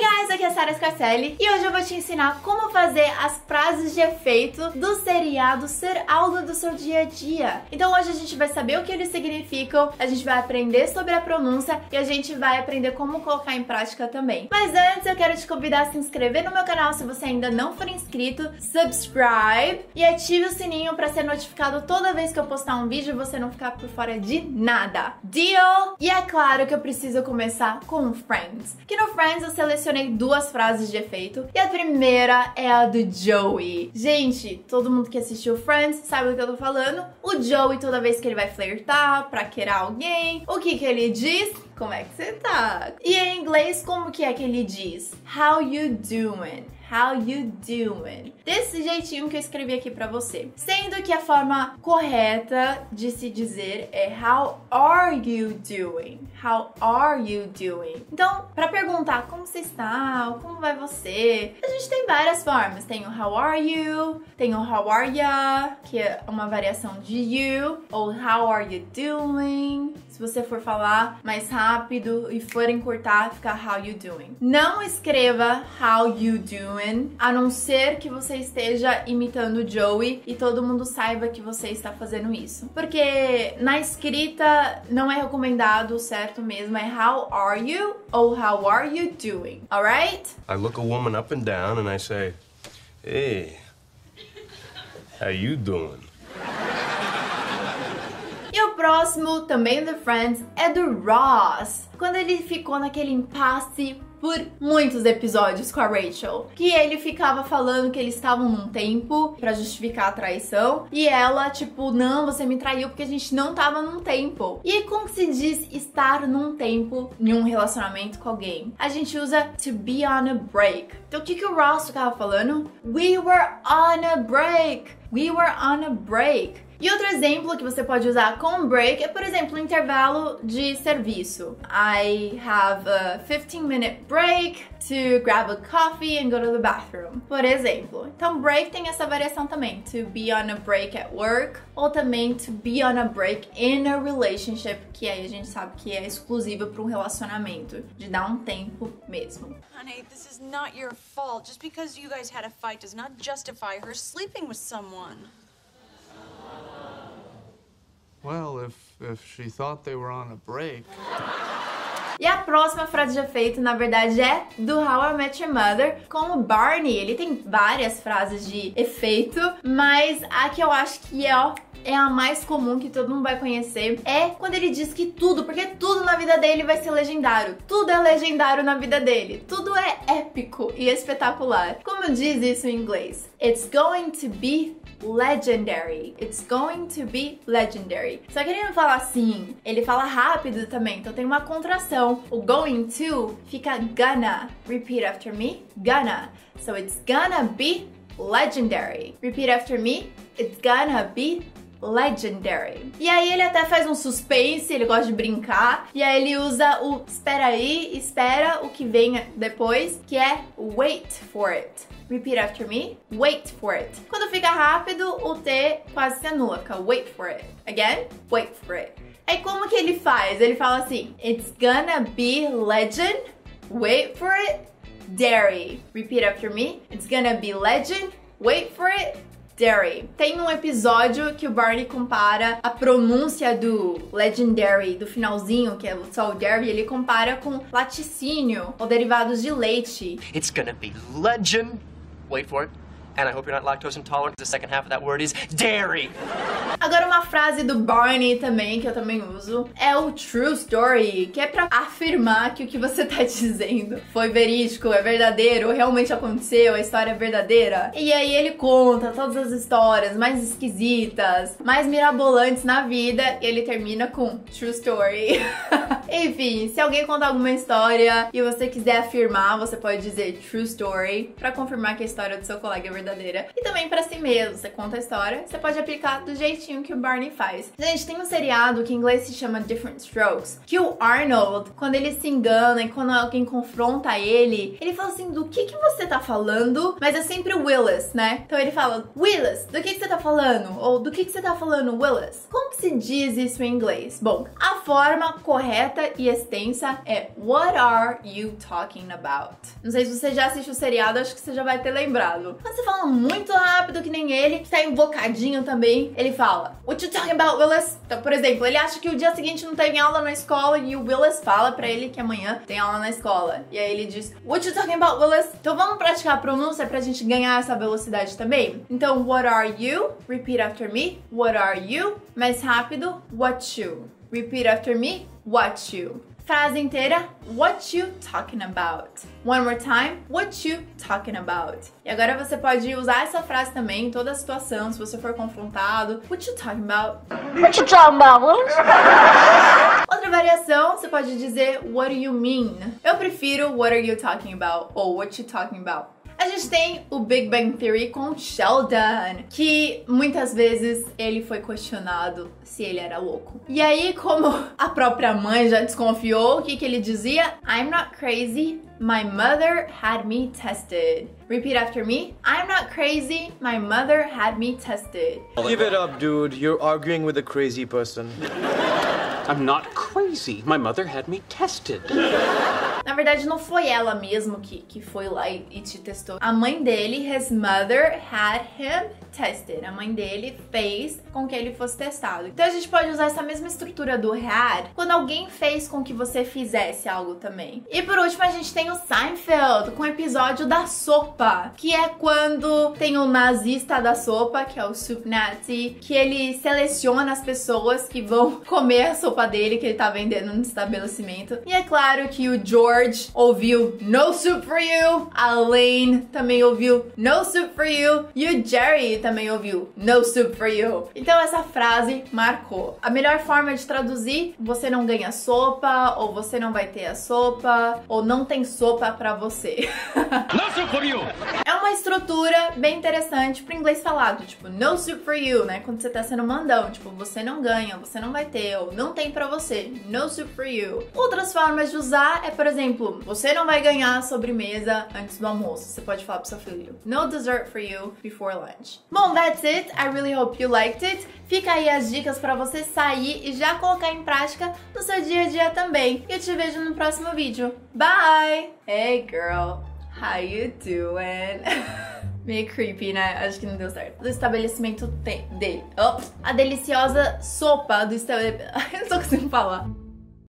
Hey guys, aqui é a Sarah Scarcelli e hoje eu vou te ensinar como fazer as frases de efeito do seriado ser algo do seu dia a dia. Então hoje a gente vai saber o que eles significam, a gente vai aprender sobre a pronúncia e a gente vai aprender como colocar em prática também. Mas antes eu quero te convidar a se inscrever no meu canal se você ainda não for inscrito, subscribe e ative o sininho para ser notificado toda vez que eu postar um vídeo e você não ficar por fora de nada. Deal? E é claro que eu preciso começar com Friends. Que no Friends eu selecionei duas frases de efeito. E a primeira é a do Joey. Gente, todo mundo que assistiu Friends sabe do que eu tô falando. O Joey, toda vez que ele vai flertar pra querer alguém, o que que ele diz? Como é que você tá? E em inglês, como que é que ele diz? How you doing? How you doing? Desse jeitinho que eu escrevi aqui para você. Sendo que a forma correta de se dizer é How are you doing? How are you doing? Então, para perguntar como você está, ou como vai você, a gente tem várias formas. Tem o How are you? Tem o How are ya? Que é uma variação de you. Ou How are you doing? Se você for falar mais rápido e for encurtar, fica How you doing. Não escreva How you doing a não ser que você esteja imitando o Joey e todo mundo saiba que você está fazendo isso. Porque na escrita não é recomendado, certo mesmo, é how are you ou how are you doing, alright? I look a woman up and down and I say, hey, how you doing? Próximo, também do Friends, é do Ross. Quando ele ficou naquele impasse por muitos episódios com a Rachel, que ele ficava falando que eles estavam num tempo para justificar a traição e ela tipo, não, você me traiu porque a gente não tava num tempo. E como se diz estar num tempo em um relacionamento com alguém? A gente usa to be on a break. Então o que que o Ross ficava falando? We were on a break. We were on a break. E outro exemplo que você pode usar com break é, por exemplo, um intervalo de serviço. I have a 15 minute break to grab a coffee and go to the bathroom. Por exemplo. Então, break tem essa variação também. To be on a break at work ou também to be on a break in a relationship, que aí a gente sabe que é exclusiva para um relacionamento, de dar um tempo mesmo. Honey, this is not your fault. Just because you guys had a fight does not justify her sleeping with someone. Well, if, if she thought they were on a break. E a próxima frase de efeito, na verdade, é do How I Met Your Mother com o Barney. Ele tem várias frases de efeito, mas a que eu acho que é, ó, é a mais comum que todo mundo vai conhecer é quando ele diz que tudo, porque tudo na vida dele vai ser legendário. Tudo é legendário na vida dele. Tudo é épico e espetacular. Como diz isso em inglês? It's going to be legendary. It's going to be legendary. Só que ele não fala assim, ele fala rápido também, então tem uma contração. O going to fica gonna. Repeat after me. Gonna. So it's gonna be legendary. Repeat after me. It's gonna be Legendary. E aí ele até faz um suspense, ele gosta de brincar, e aí ele usa o espera aí, espera o que vem depois, que é wait for it. Repeat after me. Wait for it. Quando fica rápido, o T quase se anula. Fica wait for it. Again, wait for it. Aí como que ele faz? Ele fala assim: It's gonna be legend. Wait for it. Dairy. Repeat after me. It's gonna be legend. Wait for it. Dairy. Tem um episódio que o Barney compara a pronúncia do Legendary, do finalzinho, que é só o Dairy, ele compara com laticínio ou derivados de leite. It's gonna be legend. Wait for it. And I hope you're not lactose intolerant. The second half of that word is dairy. Agora uma frase do Barney também, que eu também uso, é o true story, que é pra afirmar que o que você tá dizendo foi verídico, é verdadeiro, realmente aconteceu, a história é verdadeira. E aí ele conta todas as histórias mais esquisitas, mais mirabolantes na vida, e ele termina com true story. Enfim, se alguém contar alguma história e você quiser afirmar, você pode dizer true story para confirmar que a história do seu colega é verdadeira. E também para si mesmo, você conta a história, você pode aplicar do jeitinho que o Barney faz. Gente, tem um seriado que em inglês se chama Different Strokes, que o Arnold, quando ele se engana e quando alguém confronta ele, ele fala assim: "Do que que você tá falando?" Mas é sempre o Willis, né? Então ele fala: "Willis, do que que você tá falando?" Ou "Do que que você tá falando, Willis?" Como se diz isso em inglês? Bom, a forma correta e extensa é What are you talking about? Não sei se você já assistiu o seriado, acho que você já vai ter lembrado. Quando você fala muito rápido que nem ele, que tá invocadinho também, ele fala What you talking about, Willis? Então, por exemplo, ele acha que o dia seguinte não tem aula na escola e o Willis fala para ele que amanhã tem aula na escola. E aí ele diz What you talking about, Willis? Então vamos praticar a pronúncia pra gente ganhar essa velocidade também? Então, what are you? Repeat after me. What are you? Mais rápido. What you? Repeat after me. What you? Frase inteira. What you talking about? One more time. What you talking about? E agora você pode usar essa frase também em toda situação, se você for confrontado. What you talking about? What you talking about? Outra variação, você pode dizer What do you mean? Eu prefiro What are you talking about? Ou What you talking about? A gente tem o Big Bang Theory com Sheldon, que muitas vezes ele foi questionado se ele era louco. E aí, como a própria mãe já desconfiou, o que, que ele dizia? I'm not crazy, my mother had me tested. Repeat after me. I'm not crazy, my mother had me tested. Give it up, dude. You're arguing with a crazy person. I'm not crazy. My mother had me tested. Na verdade, não foi ela mesmo que, que foi lá e, e te testou. A mãe dele, his mother had him tested. A mãe dele fez com que ele fosse testado. Então a gente pode usar essa mesma estrutura do had quando alguém fez com que você fizesse algo também. E por último, a gente tem o Seinfeld com o episódio da sopa, que é quando tem o nazista da sopa, que é o Soup Nazi, que ele seleciona as pessoas que vão comer a sopa dele que ele tá vendendo no estabelecimento. E é claro que o George ouviu No Soup for You, a Lane também ouviu No Soup for You e o Jerry também ouviu No Soup for You. Então essa frase marcou. A melhor forma de traduzir, você não ganha sopa, ou você não vai ter a sopa, ou não tem sopa pra você. No soup for you! Uma estrutura bem interessante pro inglês falado, tipo, no soup for you, né? Quando você tá sendo mandão, tipo, você não ganha, você não vai ter, ou não tem pra você, no soup for you. Outras formas de usar é, por exemplo, você não vai ganhar sobremesa antes do almoço. Você pode falar pro seu filho, no dessert for you before lunch. Bom, that's it. I really hope you liked it. Fica aí as dicas pra você sair e já colocar em prática no seu dia a dia também. E eu te vejo no próximo vídeo. Bye! Hey girl, how you doing? Meio creepy, né? Acho que não deu certo. Do estabelecimento dele. Oh, a deliciosa sopa do estabelecimento. Não tô conseguindo falar.